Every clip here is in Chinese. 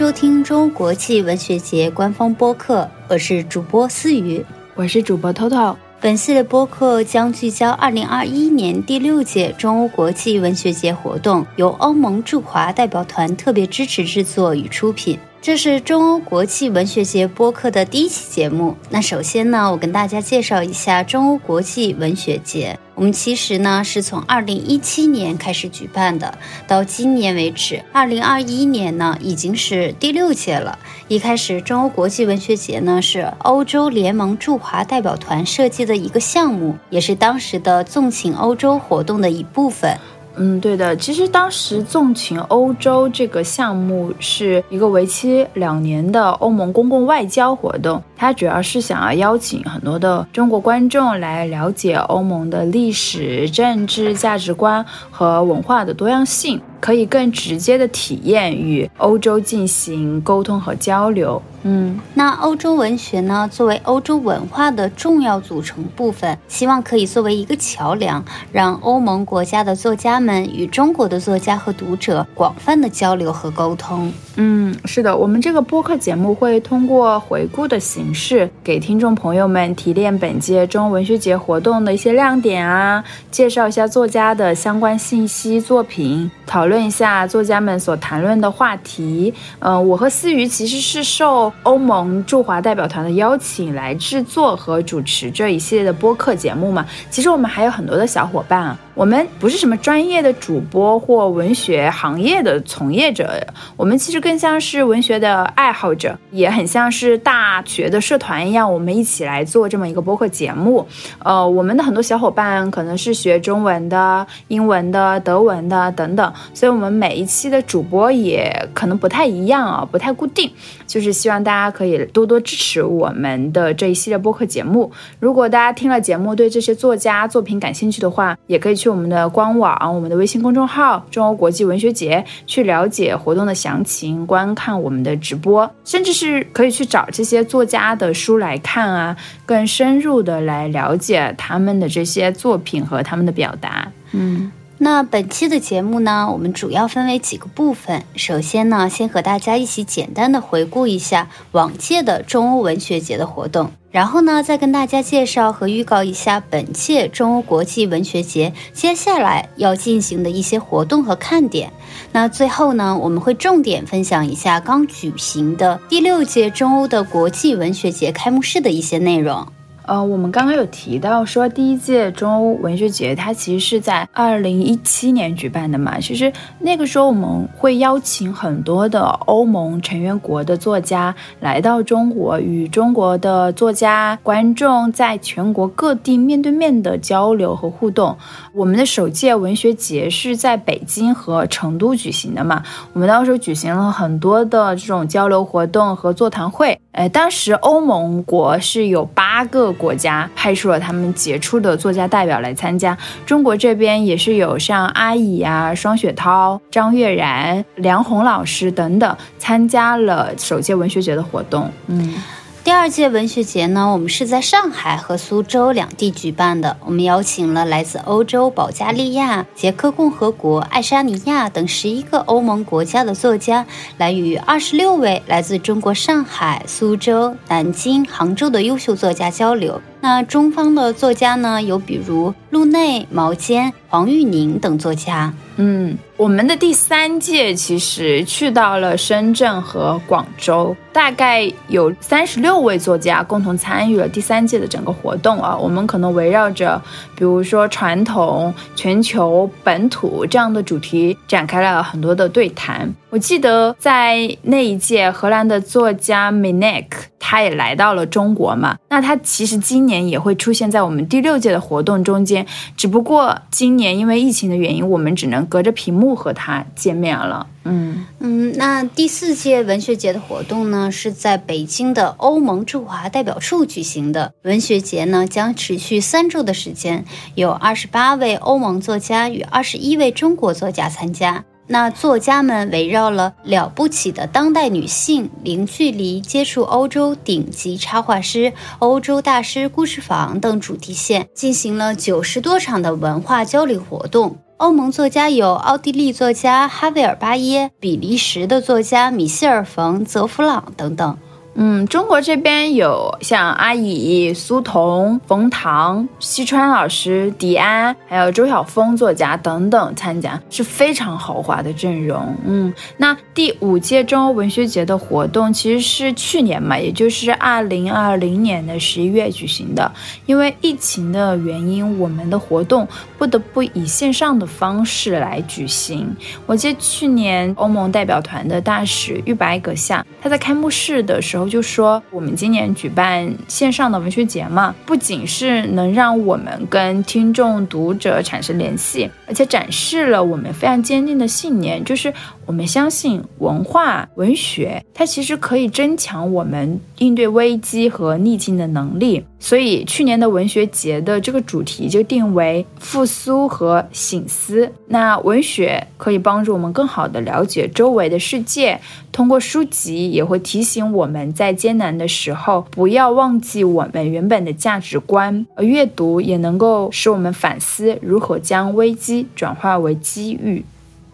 迎收听中国国际文学节官方播客，我是主播思雨，我是主播 Toto。本系列播客将聚焦2021年第六届中欧国际文学节活动，由欧盟驻华代表团特别支持制作与出品。这是中欧国际文学节播客的第一期节目。那首先呢，我跟大家介绍一下中欧国际文学节。我们其实呢是从2017年开始举办的，到今年为止，2021年呢已经是第六届了。一开始，中欧国际文学节呢是欧洲联盟驻华代表团设计的一个项目，也是当时的纵情欧洲活动的一部分。嗯，对的。其实当时纵情欧洲这个项目是一个为期两年的欧盟公共外交活动，它主要是想要邀请很多的中国观众来了解欧盟的历史、政治价值观和文化的多样性。可以更直接的体验与欧洲进行沟通和交流。嗯，那欧洲文学呢，作为欧洲文化的重要组成部分，希望可以作为一个桥梁，让欧盟国家的作家们与中国的作家和读者广泛的交流和沟通。嗯，是的，我们这个播客节目会通过回顾的形式，给听众朋友们提炼本届中文学节活动的一些亮点啊，介绍一下作家的相关信息、作品，讨。论一下作家们所谈论的话题。嗯，我和思雨其实是受欧盟驻华代表团的邀请来制作和主持这一系列的播客节目嘛。其实我们还有很多的小伙伴啊。我们不是什么专业的主播或文学行业的从业者，我们其实更像是文学的爱好者，也很像是大学的社团一样，我们一起来做这么一个播客节目。呃，我们的很多小伙伴可能是学中文的、英文的、德文的等等，所以我们每一期的主播也可能不太一样啊，不太固定。就是希望大家可以多多支持我们的这一系列播客节目。如果大家听了节目对这些作家作品感兴趣的话，也可以去。我们的官网、我们的微信公众号“中欧国际文学节”去了解活动的详情，观看我们的直播，甚至是可以去找这些作家他的书来看啊，更深入的来了解他们的这些作品和他们的表达。嗯。那本期的节目呢，我们主要分为几个部分。首先呢，先和大家一起简单的回顾一下往届的中欧文学节的活动，然后呢，再跟大家介绍和预告一下本届中欧国际文学节接下来要进行的一些活动和看点。那最后呢，我们会重点分享一下刚举行的第六届中欧的国际文学节开幕式的一些内容。呃，我们刚刚有提到说，第一届中欧文学节它其实是在二零一七年举办的嘛。其实那个时候我们会邀请很多的欧盟成员国的作家来到中国，与中国的作家观众在全国各地面对面的交流和互动。我们的首届文学节是在北京和成都举行的嘛。我们当时举行了很多的这种交流活动和座谈会。哎，当时欧盟国是有八个。国家派出了他们杰出的作家代表来参加，中国这边也是有像阿乙啊、双雪涛、张悦然、梁红老师等等参加了首届文学节的活动。嗯。第二届文学节呢，我们是在上海和苏州两地举办的。我们邀请了来自欧洲保加利亚、捷克共和国、爱沙尼亚等十一个欧盟国家的作家，来与二十六位来自中国上海、苏州、南京、杭州的优秀作家交流。那中方的作家呢，有比如陆内、毛尖、黄玉宁等作家。嗯，我们的第三届其实去到了深圳和广州，大概有三十六位作家共同参与了第三届的整个活动啊。我们可能围绕着，比如说传统、全球、本土这样的主题展开了很多的对谈。我记得在那一届，荷兰的作家 Minek 他也来到了中国嘛。那他其实今年也会出现在我们第六届的活动中间，只不过今年因为疫情的原因，我们只能隔着屏幕和他见面了。嗯嗯，那第四届文学节的活动呢，是在北京的欧盟驻华代表处举行的。文学节呢将持续三周的时间，有二十八位欧盟作家与二十一位中国作家参加。那作家们围绕了了不起的当代女性、零距离接触欧洲顶级插画师、欧洲大师故事坊等主题线，进行了九十多场的文化交流活动。欧盟作家有奥地利作家哈维尔巴耶、比利时的作家米歇尔冯泽弗朗等等。嗯，中国这边有像阿乙、苏童、冯唐、西川老师、迪安，还有周晓峰作家等等参加，是非常豪华的阵容。嗯，那第五届中欧文学节的活动其实是去年嘛，也就是二零二零年的十一月举行的。因为疫情的原因，我们的活动不得不以线上的方式来举行。我记得去年欧盟代表团的大使玉白阁下，他在开幕式的时候。然后就说我们今年举办线上的文学节嘛，不仅是能让我们跟听众读者产生联系，而且展示了我们非常坚定的信念，就是我们相信文化文学，它其实可以增强我们应对危机和逆境的能力。所以去年的文学节的这个主题就定为复苏和醒思。那文学可以帮助我们更好的了解周围的世界，通过书籍也会提醒我们在艰难的时候不要忘记我们原本的价值观。而阅读也能够使我们反思如何将危机转化为机遇。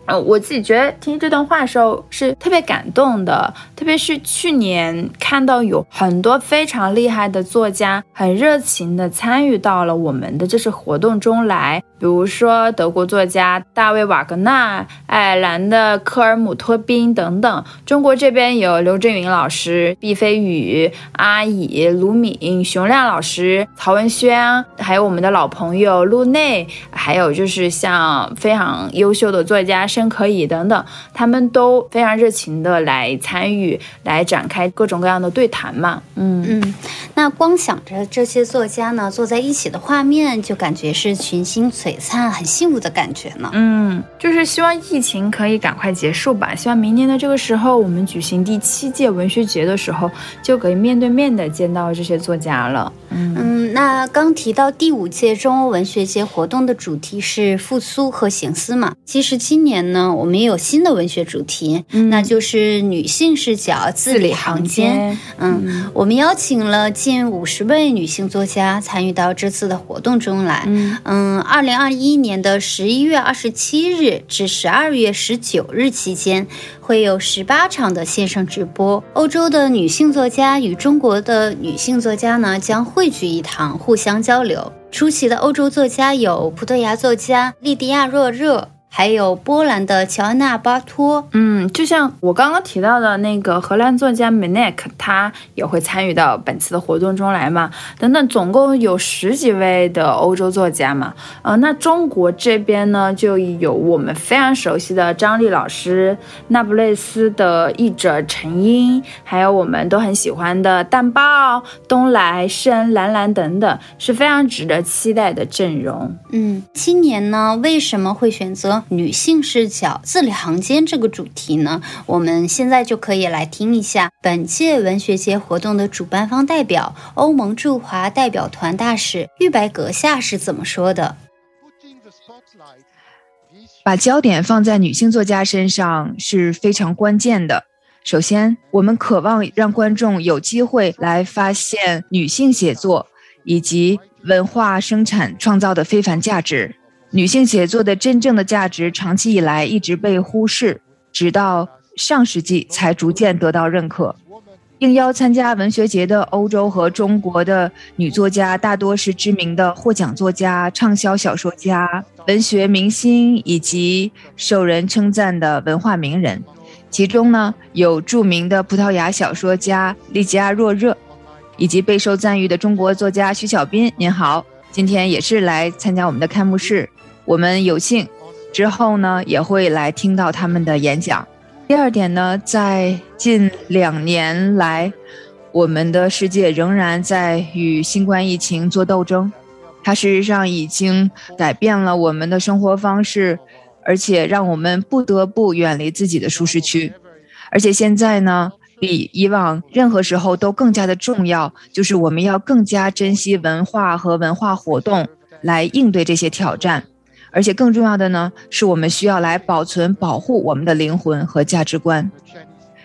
呃，我自己觉得听这段话的时候是特别感动的，特别是去年看到有很多非常厉害的作家，很热情的参与到了我们的这次活动中来。比如说德国作家大卫瓦格纳、爱尔兰的科尔姆托宾等等，中国这边有刘震云老师、毕飞宇、阿乙、卢敏、熊亮老师、曹文轩，还有我们的老朋友陆内，还有就是像非常优秀的作家申可以等等，他们都非常热情的来参与，来展开各种各样的对谈嘛。嗯嗯，那光想着这些作家呢坐在一起的画面，就感觉是群星。璀璨、很幸福的感觉呢。嗯，就是希望疫情可以赶快结束吧。希望明年的这个时候，我们举行第七届文学节的时候，就可以面对面的见到这些作家了。嗯，那刚提到第五届中欧文学节活动的主题是复苏和醒思嘛？其实今年呢，我们也有新的文学主题，那就是女性视角字里行间。嗯，我们邀请了近五十位女性作家参与到这次的活动中来。嗯，二零二一年的十一月二十七日至十二月月十九日期间。会有十八场的线上直播，欧洲的女性作家与中国的女性作家呢将汇聚一堂，互相交流。出席的欧洲作家有葡萄牙作家莉迪亚·若热。还有波兰的乔安娜·巴托，嗯，就像我刚刚提到的那个荷兰作家 Menek，他也会参与到本次的活动中来嘛。等等，总共有十几位的欧洲作家嘛。呃，那中国这边呢，就有我们非常熟悉的张丽老师，那不勒斯的译者陈英，还有我们都很喜欢的淡豹、东来、深蓝蓝等等，是非常值得期待的阵容。嗯，今年呢，为什么会选择？女性视角字里行间这个主题呢，我们现在就可以来听一下本届文学节活动的主办方代表欧盟驻华代表团大使玉白阁下是怎么说的。把焦点放在女性作家身上是非常关键的。首先，我们渴望让观众有机会来发现女性写作以及文化生产创造的非凡价值。女性写作的真正的价值，长期以来一直被忽视，直到上世纪才逐渐得到认可。应邀参加文学节的欧洲和中国的女作家，大多是知名的获奖作家、畅销小说家、文学明星以及受人称赞的文化名人。其中呢，有著名的葡萄牙小说家利吉亚·若热，以及备受赞誉的中国作家徐小斌。您好，今天也是来参加我们的开幕式。我们有幸之后呢，也会来听到他们的演讲。第二点呢，在近两年来，我们的世界仍然在与新冠疫情做斗争，它事实上已经改变了我们的生活方式，而且让我们不得不远离自己的舒适区。而且现在呢，比以往任何时候都更加的重要，就是我们要更加珍惜文化和文化活动，来应对这些挑战。而且更重要的呢，是我们需要来保存、保护我们的灵魂和价值观。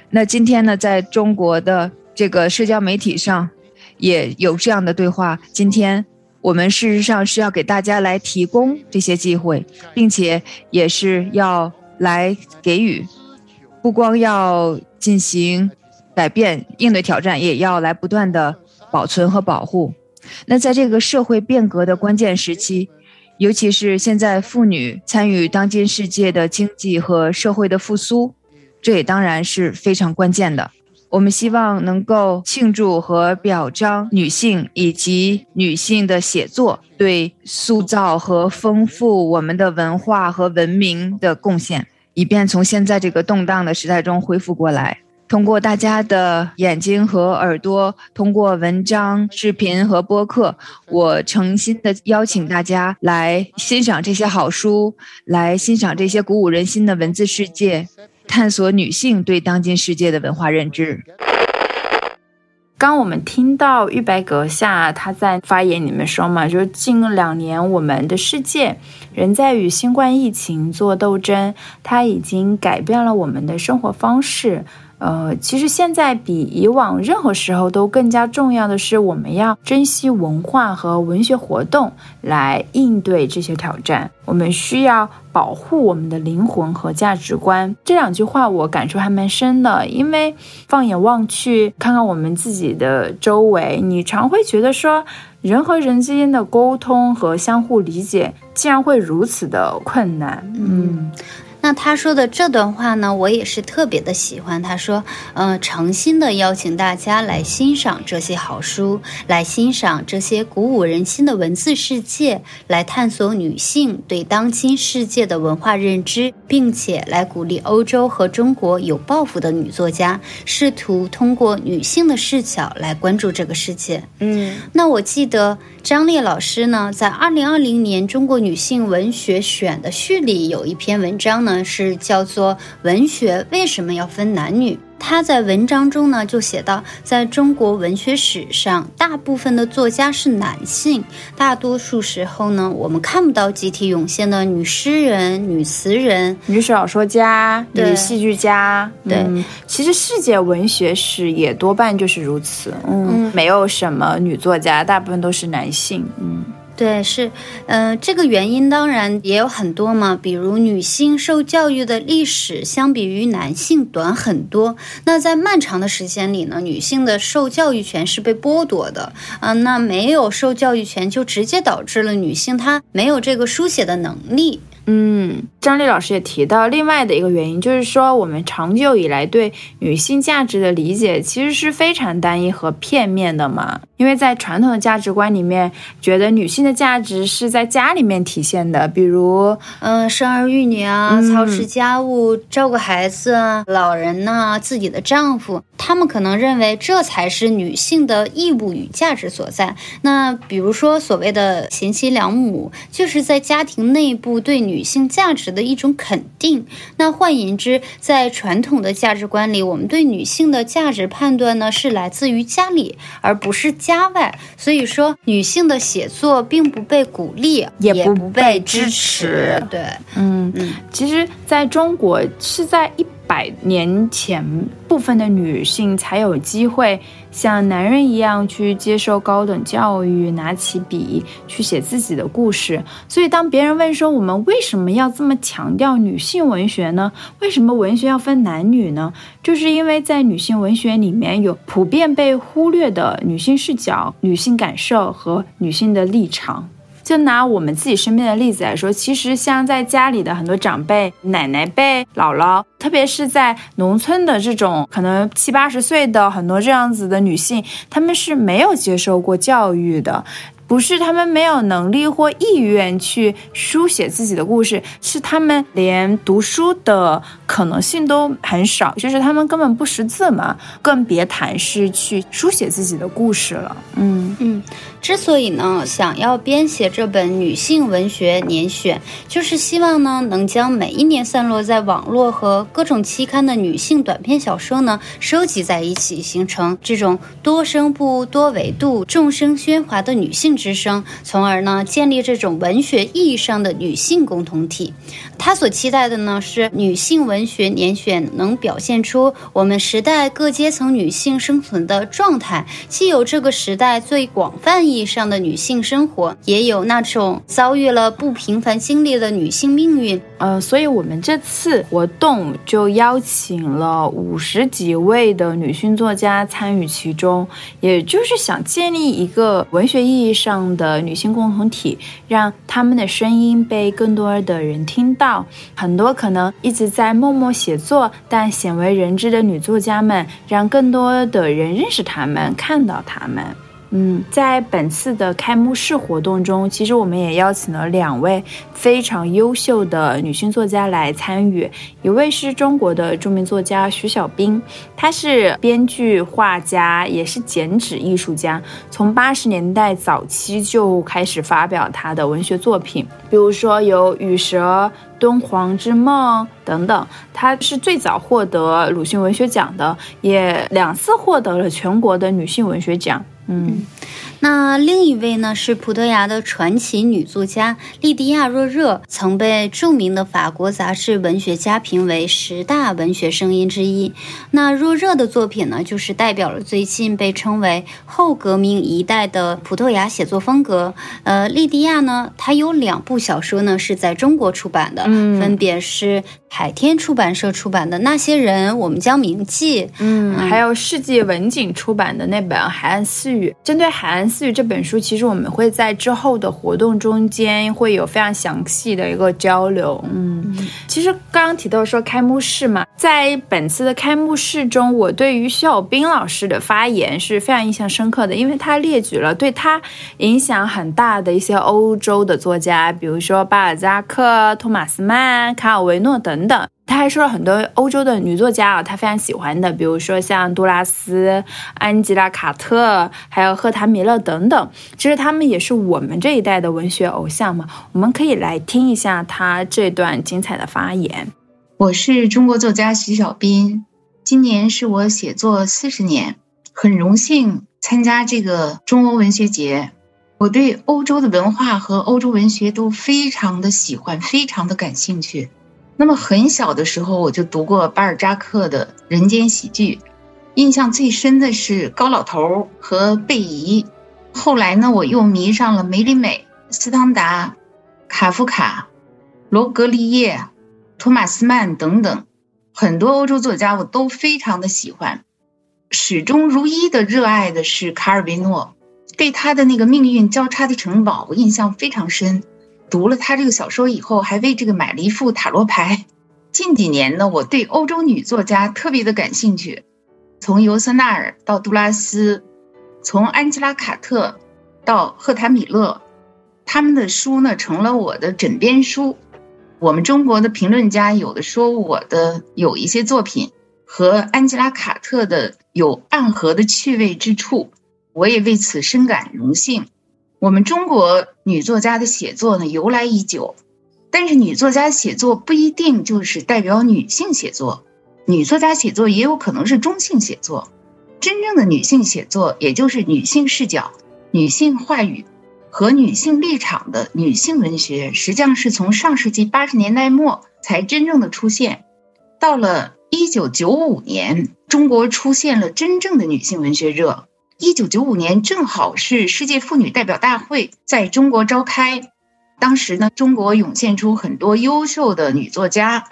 那今天呢，在中国的这个社交媒体上，也有这样的对话。今天我们事实上是要给大家来提供这些机会，并且也是要来给予，不光要进行改变、应对挑战，也要来不断的保存和保护。那在这个社会变革的关键时期，尤其是现在妇女参与当今世界的经济和社会的复苏，这也当然是非常关键的。我们希望能够庆祝和表彰女性以及女性的写作对塑造和丰富我们的文化和文明的贡献，以便从现在这个动荡的时代中恢复过来。通过大家的眼睛和耳朵，通过文章、视频和播客，我诚心的邀请大家来欣赏这些好书，来欣赏这些鼓舞人心的文字世界。探索女性对当今世界的文化认知。刚我们听到玉白阁下他在发言里面说嘛，就是近两年我们的世界仍在与新冠疫情做斗争，它已经改变了我们的生活方式。呃，其实现在比以往任何时候都更加重要的是，我们要珍惜文化和文学活动来应对这些挑战。我们需要保护我们的灵魂和价值观。这两句话我感触还蛮深的，因为放眼望去，看看我们自己的周围，你常会觉得说，人和人之间的沟通和相互理解竟然会如此的困难。嗯。那他说的这段话呢，我也是特别的喜欢。他说，嗯，诚心的邀请大家来欣赏这些好书，来欣赏这些鼓舞人心的文字世界，来探索女性对当今世界的文化认知，并且来鼓励欧洲和中国有抱负的女作家，试图通过女性的视角来关注这个世界。嗯，那我记得。张烈老师呢，在二零二零年《中国女性文学选》的序里有一篇文章呢，是叫做《文学为什么要分男女》。他在文章中呢就写到，在中国文学史上，大部分的作家是男性，大多数时候呢，我们看不到集体涌现的女诗人、女词人、女小说家、女戏剧家。对，其实世界文学史也多半就是如此。嗯，没有什么女作家，大部分都是男性。嗯。对，是，呃，这个原因当然也有很多嘛，比如女性受教育的历史相比于男性短很多。那在漫长的时间里呢，女性的受教育权是被剥夺的，啊，那没有受教育权就直接导致了女性她没有这个书写的能力。嗯，张丽老师也提到，另外的一个原因就是说，我们长久以来对女性价值的理解其实是非常单一和片面的嘛。因为在传统的价值观里面，觉得女性的价值是在家里面体现的，比如，嗯，生儿育女啊，操持家务，照顾孩子啊，老人呐，自己的丈夫，他们可能认为这才是女性的义务与价值所在。那比如说，所谓的贤妻良母，就是在家庭内部对女女性价值的一种肯定。那换言之，在传统的价值观里，我们对女性的价值判断呢，是来自于家里，而不是家外。所以说，女性的写作并不被鼓励，也不被支持。对，嗯嗯，其实在中国是在一。百年前，部分的女性才有机会像男人一样去接受高等教育，拿起笔去写自己的故事。所以，当别人问说我们为什么要这么强调女性文学呢？为什么文学要分男女呢？就是因为在女性文学里面有普遍被忽略的女性视角、女性感受和女性的立场。就拿我们自己身边的例子来说，其实像在家里的很多长辈、奶奶辈、姥姥，特别是在农村的这种可能七八十岁的很多这样子的女性，她们是没有接受过教育的。不是他们没有能力或意愿去书写自己的故事，是他们连读书的可能性都很少，就是他们根本不识字嘛，更别谈是去书写自己的故事了。嗯嗯，之所以呢想要编写这本女性文学年选，就是希望呢能将每一年散落在网络和各种期刊的女性短篇小说呢收集在一起，形成这种多声部、多维度、众声喧哗的女性。之声，从而呢建立这种文学意义上的女性共同体。他所期待的呢是女性文学年选能表现出我们时代各阶层女性生存的状态，既有这个时代最广泛意义上的女性生活，也有那种遭遇了不平凡经历的女性命运。呃，所以我们这次活动就邀请了五十几位的女性作家参与其中，也就是想建立一个文学意义上的女性共同体，让她们的声音被更多的人听到。很多可能一直在默默写作但鲜为人知的女作家们，让更多的人认识她们，看到她们。嗯，在本次的开幕式活动中，其实我们也邀请了两位非常优秀的女性作家来参与。一位是中国的著名作家徐小兵，她是编剧、画家，也是剪纸艺术家。从八十年代早期就开始发表她的文学作品，比如说有《羽蛇》《敦煌之梦》等等。她是最早获得鲁迅文学奖的，也两次获得了全国的女性文学奖。嗯，那另一位呢是葡萄牙的传奇女作家莉迪亚·若热，曾被著名的法国杂志《文学家》评为十大文学声音之一。那若热的作品呢，就是代表了最近被称为后革命一代的葡萄牙写作风格。呃，莉迪亚呢，她有两部小说呢是在中国出版的，分别是海天出版社出版的《那些人我们将铭记》，嗯，还有世纪文景出版的那本《海岸私语》。针对《海岸私语》这本书，其实我们会在之后的活动中间会有非常详细的一个交流。嗯，其实刚刚提到说开幕式嘛，在本次的开幕式中，我对于徐小兵老师的发言是非常印象深刻的，因为他列举了对他影响很大的一些欧洲的作家，比如说巴尔扎克、托马斯曼、卡尔维诺等等。他还说了很多欧洲的女作家啊，他非常喜欢的，比如说像杜拉斯、安吉拉·卡特，还有赫塔·米勒等等。其实他们也是我们这一代的文学偶像嘛。我们可以来听一下他这段精彩的发言。我是中国作家徐小斌，今年是我写作四十年，很荣幸参加这个中欧文学节。我对欧洲的文化和欧洲文学都非常的喜欢，非常的感兴趣。那么很小的时候，我就读过巴尔扎克的《人间喜剧》，印象最深的是高老头和贝姨。后来呢，我又迷上了梅里美、斯汤达、卡夫卡、罗格利叶、托马斯曼等等，很多欧洲作家我都非常的喜欢。始终如一的热爱的是卡尔维诺，对他的那个命运交叉的城堡，我印象非常深。读了他这个小说以后，还为这个买了一副塔罗牌。近几年呢，我对欧洲女作家特别的感兴趣，从尤瑟纳尔到杜拉斯，从安吉拉·卡特到赫塔·米勒，他们的书呢成了我的枕边书。我们中国的评论家有的说我的有一些作品和安吉拉·卡特的有暗合的趣味之处，我也为此深感荣幸。我们中国女作家的写作呢由来已久，但是女作家写作不一定就是代表女性写作，女作家写作也有可能是中性写作。真正的女性写作，也就是女性视角、女性话语和女性立场的女性文学，实际上是从上世纪八十年代末才真正的出现。到了一九九五年，中国出现了真正的女性文学热。一九九五年正好是世界妇女代表大会在中国召开，当时呢，中国涌现出很多优秀的女作家。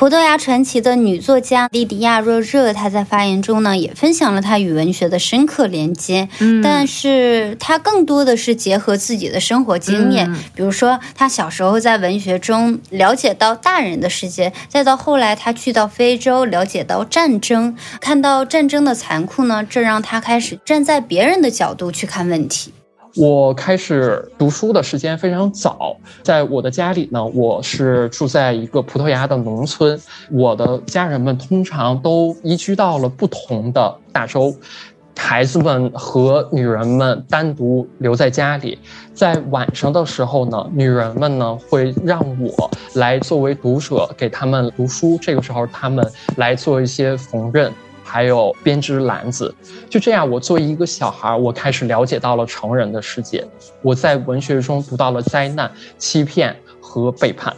葡萄牙传奇的女作家莉迪亚·若热，她在发言中呢，也分享了她与文学的深刻连接。嗯，但是她更多的是结合自己的生活经验，比如说她小时候在文学中了解到大人的世界，再到后来她去到非洲了解到战争，看到战争的残酷呢，这让她开始站在别人的角度去看问题。我开始读书的时间非常早，在我的家里呢，我是住在一个葡萄牙的农村，我的家人们通常都移居到了不同的大洲，孩子们和女人们单独留在家里，在晚上的时候呢，女人们呢会让我来作为读者给他们读书，这个时候他们来做一些缝纫。还有编织篮子，就这样，我作为一个小孩，我开始了解到了成人的世界。我在文学中读到了灾难、欺骗和背叛。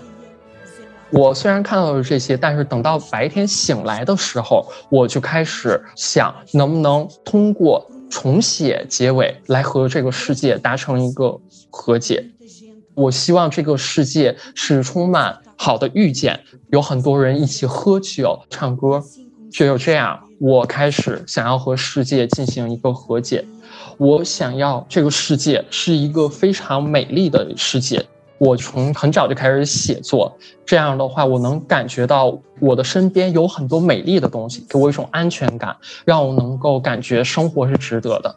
我虽然看到了这些，但是等到白天醒来的时候，我就开始想，能不能通过重写结尾，来和这个世界达成一个和解。我希望这个世界是充满好的遇见，有很多人一起喝酒、唱歌，只有这样，我开始想要和世界进行一个和解。我想要这个世界是一个非常美丽的世界。我从很早就开始写作，这样的话，我能感觉到我的身边有很多美丽的东西，给我一种安全感，让我能够感觉生活是值得的。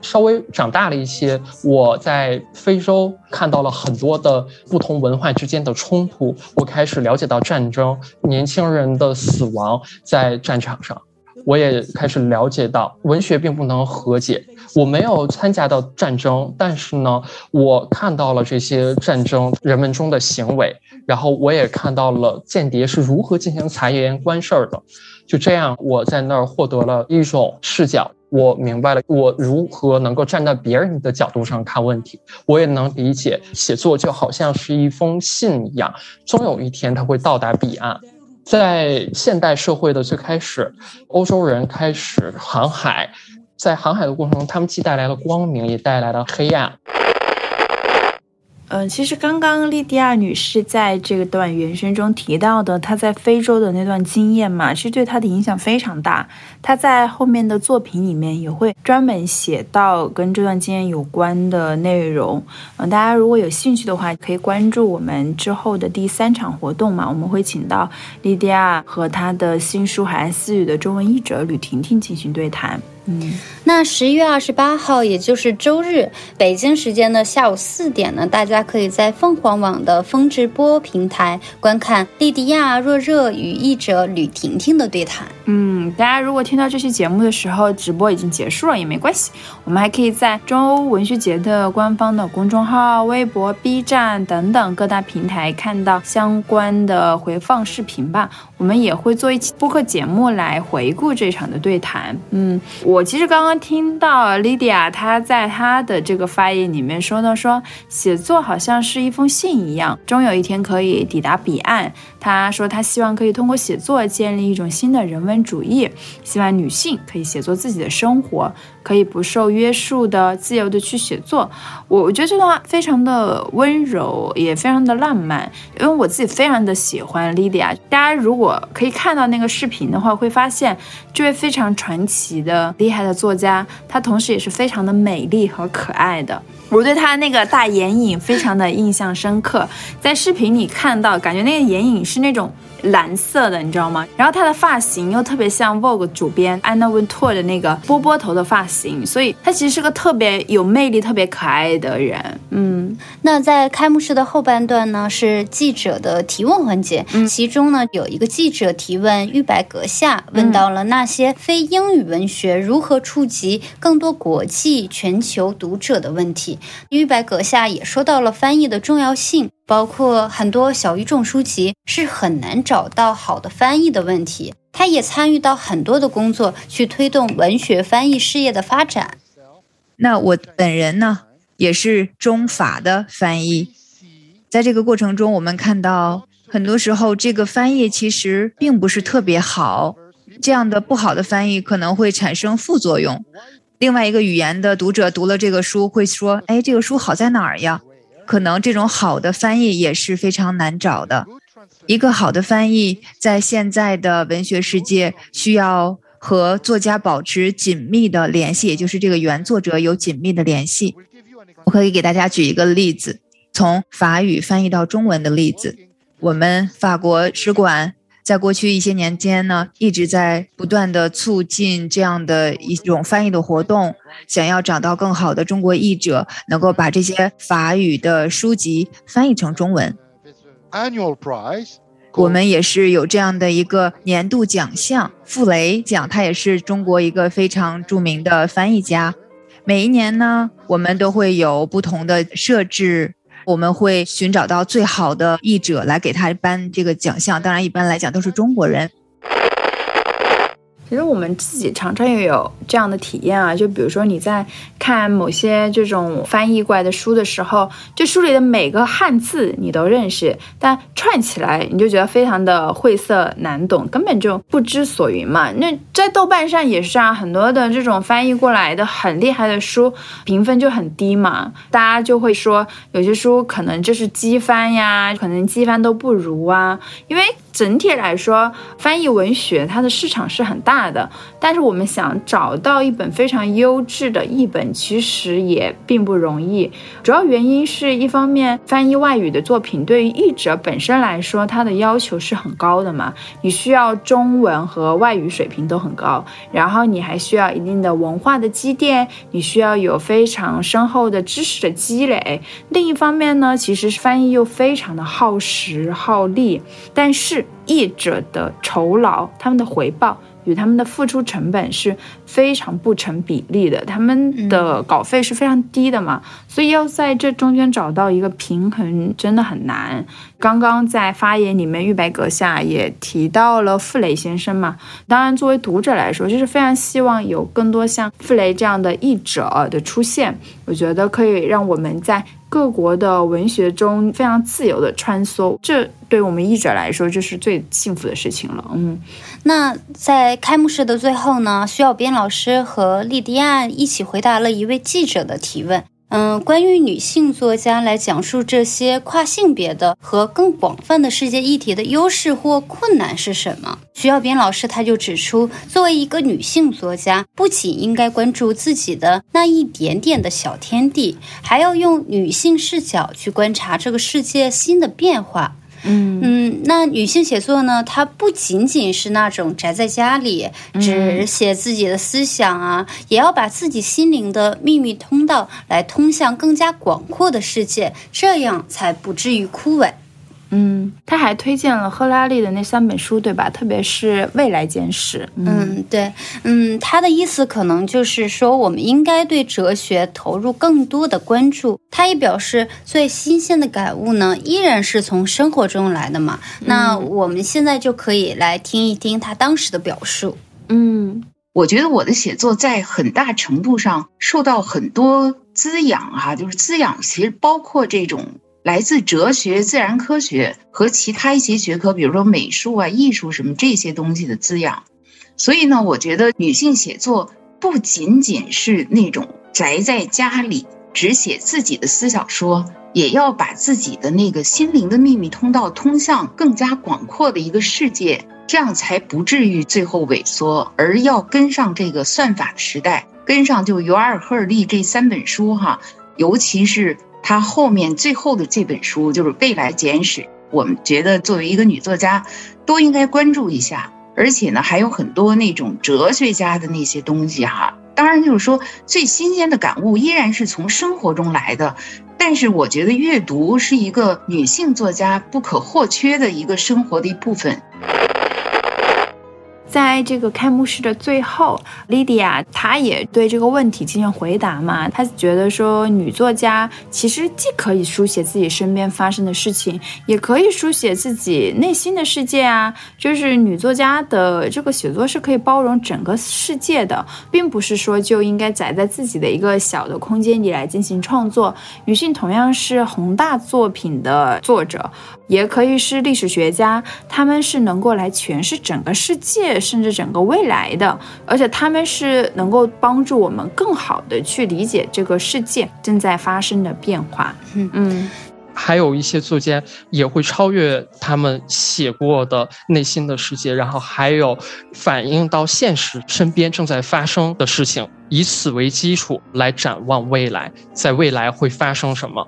稍微长大了一些，我在非洲看到了很多的不同文化之间的冲突，我开始了解到战争，年轻人的死亡在战场上。我也开始了解到，文学并不能和解。我没有参加到战争，但是呢，我看到了这些战争人们中的行为，然后我也看到了间谍是如何进行察言观色的。就这样，我在那儿获得了一种视角，我明白了我如何能够站在别人的角度上看问题。我也能理解，写作就好像是一封信一样，终有一天它会到达彼岸。在现代社会的最开始，欧洲人开始航海，在航海的过程中，他们既带来了光明，也带来了黑暗。嗯，其实刚刚莉迪亚女士在这段原声中提到的她在非洲的那段经验嘛，其实对她的影响非常大。她在后面的作品里面也会专门写到跟这段经验有关的内容。嗯，大家如果有兴趣的话，可以关注我们之后的第三场活动嘛，我们会请到莉迪亚和她的新书《海岸私语》的中文译者吕婷婷进行对谈。嗯，那十一月二十八号，也就是周日，北京时间的下午四点呢，大家可以在凤凰网的风直播平台观看莉迪亚若热与译者吕婷婷的对谈。嗯，大家如果听到这期节目的时候，直播已经结束了也没关系，我们还可以在中欧文学节的官方的公众号、微博、B 站等等各大平台看到相关的回放视频吧。我们也会做一期播客节目来回顾这场的对谈。嗯，我其实刚刚听到 Lydia 她在她的这个发言里面说到，说写作好像是一封信一样，终有一天可以抵达彼岸。他说他希望可以通过写作建立一种新的人文主义，希望女性可以写作自己的生活。可以不受约束的、自由的去写作，我我觉得这段话非常的温柔，也非常的浪漫，因为我自己非常的喜欢 Lydia。大家如果可以看到那个视频的话，会发现这位非常传奇的、厉害的作家，她同时也是非常的美丽和可爱的。我对她那个大眼影非常的印象深刻，在视频里看到，感觉那个眼影是那种。蓝色的，你知道吗？然后她的发型又特别像 Vogue 主编 Anna Wintour 的那个波波头的发型，所以她其实是个特别有魅力、特别可爱的人。嗯，那在开幕式的后半段呢，是记者的提问环节，其中呢有一个记者提问玉白阁下，问到了那些非英语文学如何触及更多国际全球读者的问题。玉白阁下也说到了翻译的重要性。包括很多小语种书籍是很难找到好的翻译的问题，他也参与到很多的工作去推动文学翻译事业的发展。那我本人呢，也是中法的翻译，在这个过程中，我们看到很多时候这个翻译其实并不是特别好，这样的不好的翻译可能会产生副作用。另外一个语言的读者读了这个书会说：“哎，这个书好在哪儿呀？”可能这种好的翻译也是非常难找的。一个好的翻译在现在的文学世界需要和作家保持紧密的联系，也就是这个原作者有紧密的联系。我可以给大家举一个例子，从法语翻译到中文的例子。我们法国使馆。在过去一些年间呢，一直在不断的促进这样的一种翻译的活动，想要找到更好的中国译者，能够把这些法语的书籍翻译成中文。Annual prize，我们也是有这样的一个年度奖项——傅雷奖，他也是中国一个非常著名的翻译家。每一年呢，我们都会有不同的设置。我们会寻找到最好的译者来给他颁这个奖项，当然一般来讲都是中国人。其实我们自己常常也有这样的体验啊，就比如说你在看某些这种翻译过来的书的时候，这书里的每个汉字你都认识，但串起来你就觉得非常的晦涩难懂，根本就不知所云嘛。那在豆瓣上也是啊，很多的这种翻译过来的很厉害的书，评分就很低嘛，大家就会说有些书可能就是机翻呀，可能机翻都不如啊，因为。整体来说，翻译文学它的市场是很大的，但是我们想找到一本非常优质的译本，其实也并不容易。主要原因是一方面，翻译外语的作品对于译者本身来说，它的要求是很高的嘛，你需要中文和外语水平都很高，然后你还需要一定的文化的积淀，你需要有非常深厚的知识的积累。另一方面呢，其实翻译又非常的耗时耗力，但是。译者的酬劳，他们的回报与他们的付出成本是非常不成比例的，他们的稿费是非常低的嘛，所以要在这中间找到一个平衡真的很难。刚刚在发言里面，玉白阁下也提到了傅雷先生嘛，当然作为读者来说，就是非常希望有更多像傅雷这样的译者的出现，我觉得可以让我们在。各国的文学中非常自由的穿梭，这对我们译者来说就是最幸福的事情了。嗯，那在开幕式的最后呢，徐小斌老师和莉迪亚一起回答了一位记者的提问。嗯，关于女性作家来讲述这些跨性别的和更广泛的世界议题的优势或困难是什么？徐耀斌老师他就指出，作为一个女性作家，不仅应该关注自己的那一点点的小天地，还要用女性视角去观察这个世界新的变化。嗯嗯，那女性写作呢？它不仅仅是那种宅在家里只写自己的思想啊，也要把自己心灵的秘密通道来通向更加广阔的世界，这样才不至于枯萎。嗯，他还推荐了赫拉利的那三本书，对吧？特别是《未来简史》。嗯，对，嗯，他的意思可能就是说，我们应该对哲学投入更多的关注。他也表示，最新鲜的感悟呢，依然是从生活中来的嘛。那我们现在就可以来听一听他当时的表述。嗯，我觉得我的写作在很大程度上受到很多滋养啊，就是滋养，其实包括这种。来自哲学、自然科学和其他一些学科，比如说美术啊、艺术什么这些东西的滋养。所以呢，我觉得女性写作不仅仅是那种宅在家里只写自己的私小说，也要把自己的那个心灵的秘密通道通向更加广阔的一个世界，这样才不至于最后萎缩，而要跟上这个算法的时代，跟上就尤尔赫利这三本书哈，尤其是。他后面最后的这本书就是《未来简史》，我们觉得作为一个女作家，都应该关注一下。而且呢，还有很多那种哲学家的那些东西哈。当然，就是说最新鲜的感悟依然是从生活中来的。但是，我觉得阅读是一个女性作家不可或缺的一个生活的一部分。在这个开幕式的最后，莉迪亚她也对这个问题进行回答嘛。她觉得说，女作家其实既可以书写自己身边发生的事情，也可以书写自己内心的世界啊。就是女作家的这个写作是可以包容整个世界的，并不是说就应该宅在自己的一个小的空间里来进行创作。女性同样是宏大作品的作者。也可以是历史学家，他们是能够来诠释整个世界，甚至整个未来的，而且他们是能够帮助我们更好的去理解这个世界正在发生的变化。嗯嗯。还有一些作家也会超越他们写过的内心的世界，然后还有反映到现实身边正在发生的事情，以此为基础来展望未来，在未来会发生什么。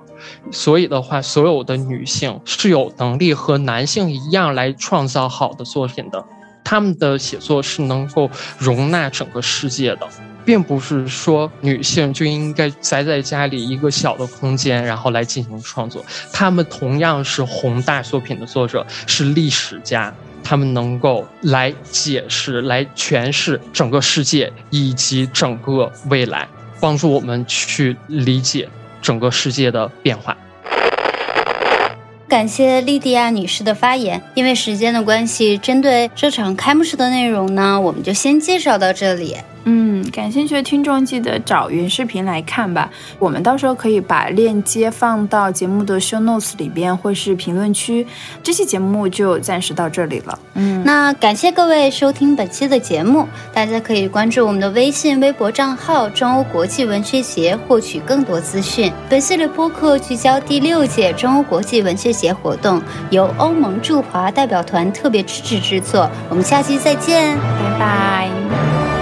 所以的话，所有的女性是有能力和男性一样来创造好的作品的，他们的写作是能够容纳整个世界的。并不是说女性就应该宅在家里一个小的空间，然后来进行创作。她们同样是宏大作品的作者，是历史家，她们能够来解释、来诠释整个世界以及整个未来，帮助我们去理解整个世界的变化。感谢莉迪亚女士的发言。因为时间的关系，针对这场开幕式的内容呢，我们就先介绍到这里。嗯，感兴趣的听众记得找原视频来看吧。我们到时候可以把链接放到节目的 show notes 里边，或是评论区。这期节目就暂时到这里了。嗯，那感谢各位收听本期的节目，大家可以关注我们的微信、微博账号“中欧国际文学节”获取更多资讯。本系列播客聚焦第六届中欧国际文学节活动，由欧盟驻华代表团特别支持制作。我们下期再见，拜拜。